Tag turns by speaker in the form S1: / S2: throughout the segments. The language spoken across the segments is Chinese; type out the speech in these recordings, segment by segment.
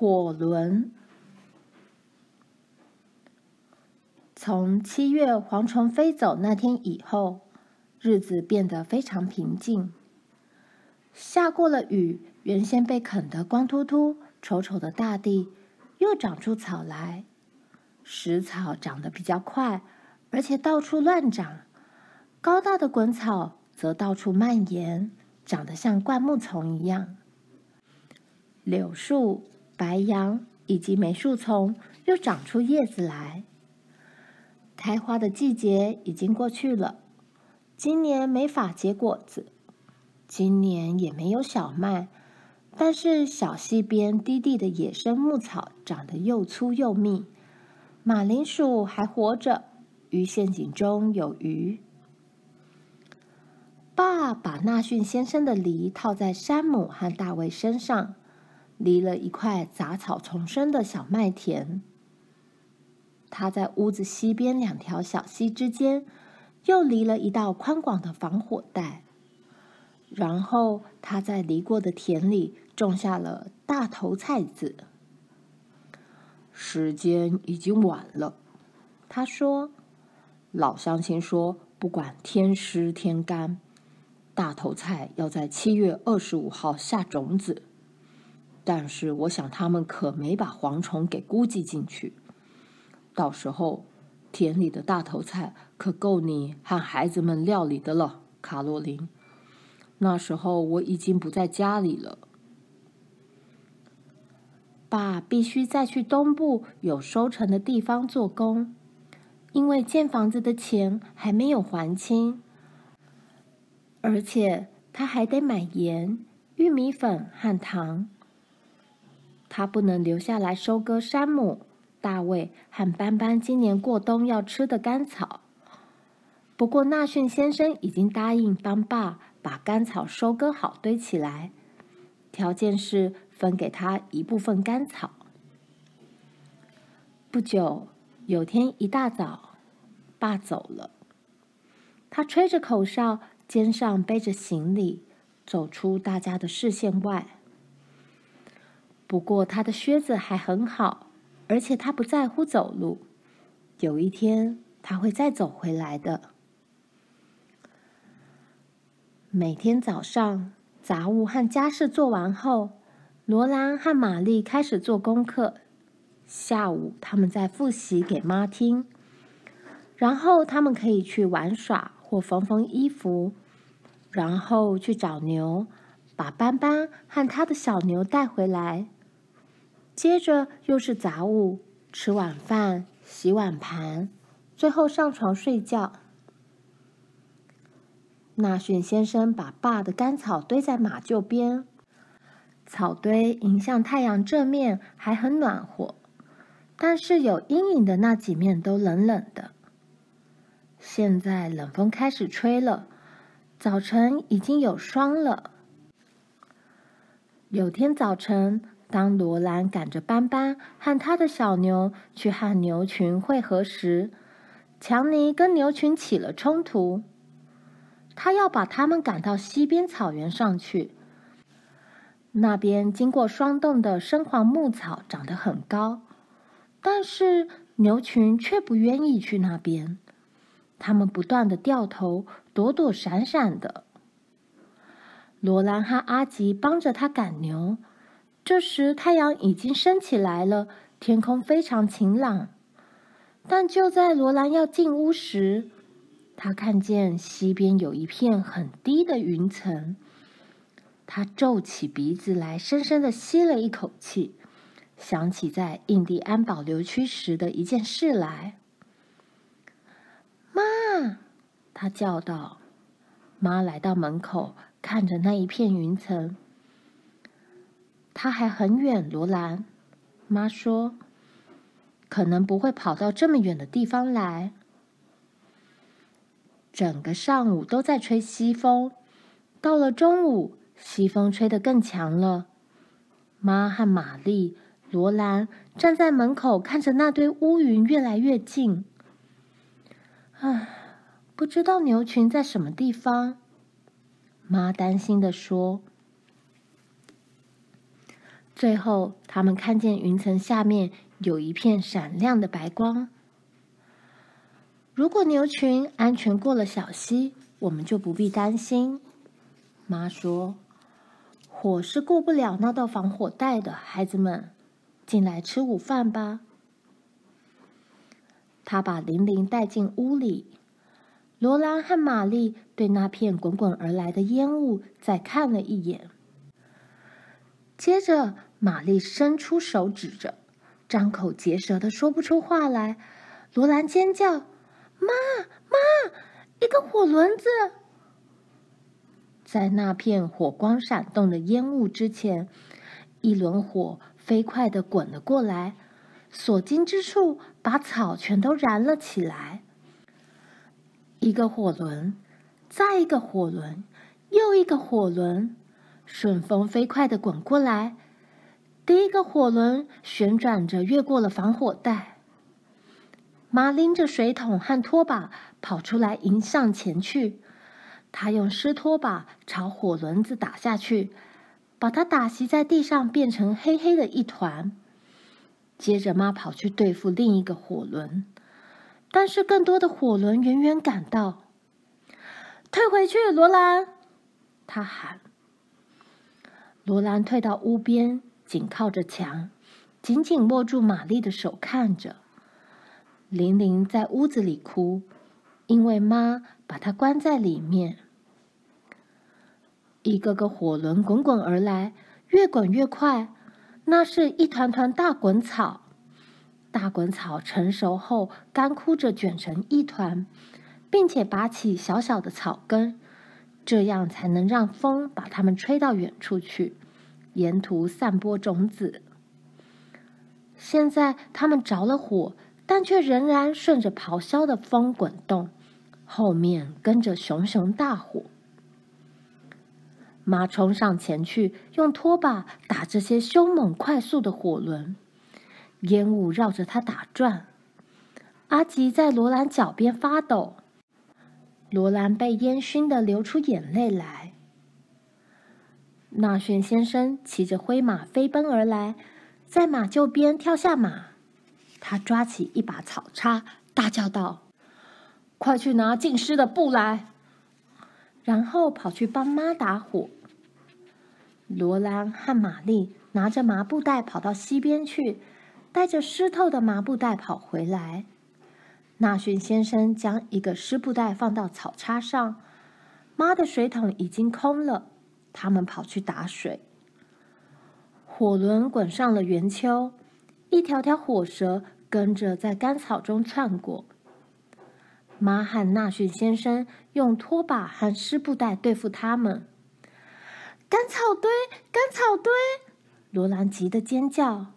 S1: 火轮。从七月蝗虫飞走那天以后，日子变得非常平静。下过了雨，原先被啃得光秃秃、丑丑的大地，又长出草来。食草长得比较快，而且到处乱长。高大的滚草则到处蔓延，长得像灌木丛一样。柳树、白杨以及梅树丛又长出叶子来。开花的季节已经过去了，今年没法结果子。今年也没有小麦，但是小溪边低地的野生牧草长得又粗又密，马铃薯还活着，鱼陷阱中有鱼。爸把纳逊先生的犁套在山姆和大卫身上，犁了一块杂草丛生的小麦田。他在屋子西边两条小溪之间，又犁了一道宽广的防火带。然后他在犁过的田里种下了大头菜籽。时间已经晚了，他说：“老乡亲说，不管天湿天干，大头菜要在七月二十五号下种子。但是我想他们可没把蝗虫给估计进去。到时候田里的大头菜可够你和孩子们料理的了，卡洛琳。”那时候我已经不在家里了。爸必须再去东部有收成的地方做工，因为建房子的钱还没有还清，而且他还得买盐、玉米粉和糖。他不能留下来收割山姆、大卫和斑斑今年过冬要吃的干草。不过纳逊先生已经答应帮爸。把干草收割好，堆起来。条件是分给他一部分干草。不久，有天一大早，爸走了。他吹着口哨，肩上背着行李，走出大家的视线外。不过，他的靴子还很好，而且他不在乎走路。有一天，他会再走回来的。每天早上，杂物和家事做完后，罗兰和玛丽开始做功课。下午，他们在复习给妈听。然后，他们可以去玩耍或缝缝衣服，然后去找牛，把斑斑和他的小牛带回来。接着又是杂物，吃晚饭、洗碗盘，最后上床睡觉。纳逊先生把爸的干草堆在马厩边，草堆迎向太阳这面还很暖和，但是有阴影的那几面都冷冷的。现在冷风开始吹了，早晨已经有霜了。有天早晨，当罗兰赶着斑斑和他的小牛去和牛群会合时，强尼跟牛群起了冲突。他要把他们赶到西边草原上去。那边经过霜冻的深黄牧草长得很高，但是牛群却不愿意去那边。他们不断地掉头，躲躲闪闪的。罗兰和阿吉帮着他赶牛。这时太阳已经升起来了，天空非常晴朗。但就在罗兰要进屋时，他看见西边有一片很低的云层，他皱起鼻子来，深深的吸了一口气，想起在印第安保留区时的一件事来。妈，他叫道。妈来到门口，看着那一片云层。他还很远，罗兰。妈说：“可能不会跑到这么远的地方来。”整个上午都在吹西风，到了中午，西风吹得更强了。妈和玛丽、罗兰站在门口，看着那堆乌云越来越近。唉，不知道牛群在什么地方。妈担心地说：“最后，他们看见云层下面有一片闪亮的白光。如果牛群安全过了小溪，我们就不必担心。妈说：“火是过不了那道防火带的，孩子们，进来吃午饭吧。”他把玲玲带进屋里。罗兰和玛丽对那片滚滚而来的烟雾再看了一眼，接着玛丽伸出手指着，张口结舌的说不出话来。罗兰尖叫：“妈妈，一个火轮子！”在那片火光闪动的烟雾之前，一轮火飞快的滚了过来，所经之处把草全都燃了起来。一个火轮，再一个火轮，又一个火轮，顺风飞快地滚过来。第一个火轮旋转着越过了防火带。妈拎着水桶和拖把跑出来迎上前去，她用湿拖把朝火轮子打下去，把它打袭在地上，变成黑黑的一团。接着，妈跑去对付另一个火轮。但是更多的火轮远远赶到，退回去，罗兰！他喊。罗兰退到屋边，紧靠着墙，紧紧握住玛丽的手，看着。玲玲在屋子里哭，因为妈把她关在里面。一个个火轮滚滚而来，越滚越快，那是一团团大滚草。大滚草成熟后，干枯着卷成一团，并且拔起小小的草根，这样才能让风把它们吹到远处去，沿途散播种子。现在它们着了火，但却仍然顺着咆哮的风滚动，后面跟着熊熊大火。妈冲上前去，用拖把打这些凶猛快速的火轮。烟雾绕着他打转，阿吉在罗兰脚边发抖，罗兰被烟熏得流出眼泪来。纳逊先生骑着灰马飞奔而来，在马厩边跳下马，他抓起一把草叉，大叫道：“快去拿浸湿的布来！”然后跑去帮妈打火。罗兰和玛丽拿着麻布袋跑到溪边去。带着湿透的麻布袋跑回来，纳逊先生将一个湿布袋放到草叉上，妈的水桶已经空了。他们跑去打水，火轮滚上了圆丘，一条条火蛇跟着在干草中窜过。妈和纳逊先生用拖把和湿布袋对付他们。干草堆，干草堆！罗兰急得尖叫。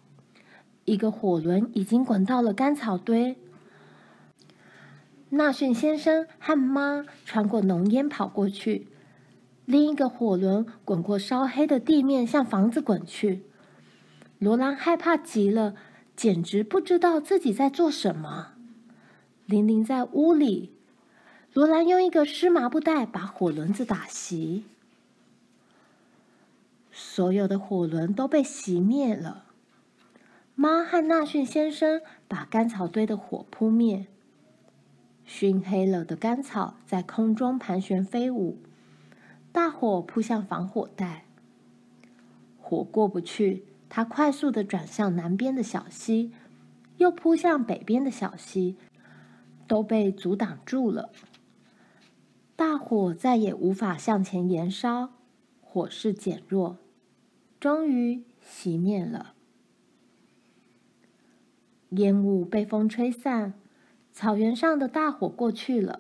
S1: 一个火轮已经滚到了干草堆，纳逊先生和妈穿过浓烟跑过去。另一个火轮滚过烧黑的地面，向房子滚去。罗兰害怕极了，简直不知道自己在做什么。玲玲在屋里，罗兰用一个湿麻布袋把火轮子打熄，所有的火轮都被熄灭了。妈和纳逊先生把干草堆的火扑灭，熏黑了的干草在空中盘旋飞舞。大火扑向防火带，火过不去，它快速地转向南边的小溪，又扑向北边的小溪，都被阻挡住了。大火再也无法向前延烧，火势减弱，终于熄灭了。烟雾被风吹散，草原上的大火过去了。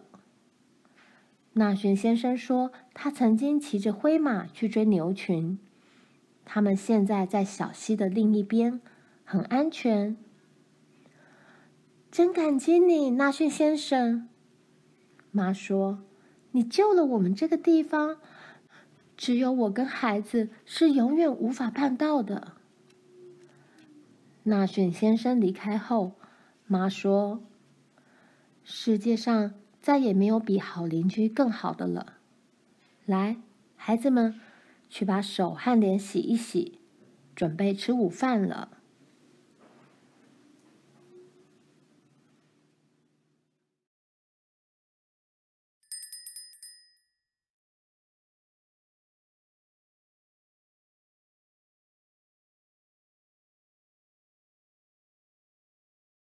S1: 纳逊先生说，他曾经骑着灰马去追牛群，他们现在在小溪的另一边，很安全。真感激你，纳逊先生。妈说：“你救了我们这个地方，只有我跟孩子是永远无法办到的。”纳逊先生离开后，妈说：“世界上再也没有比好邻居更好的了。来，孩子们，去把手和脸洗一洗，准备吃午饭了。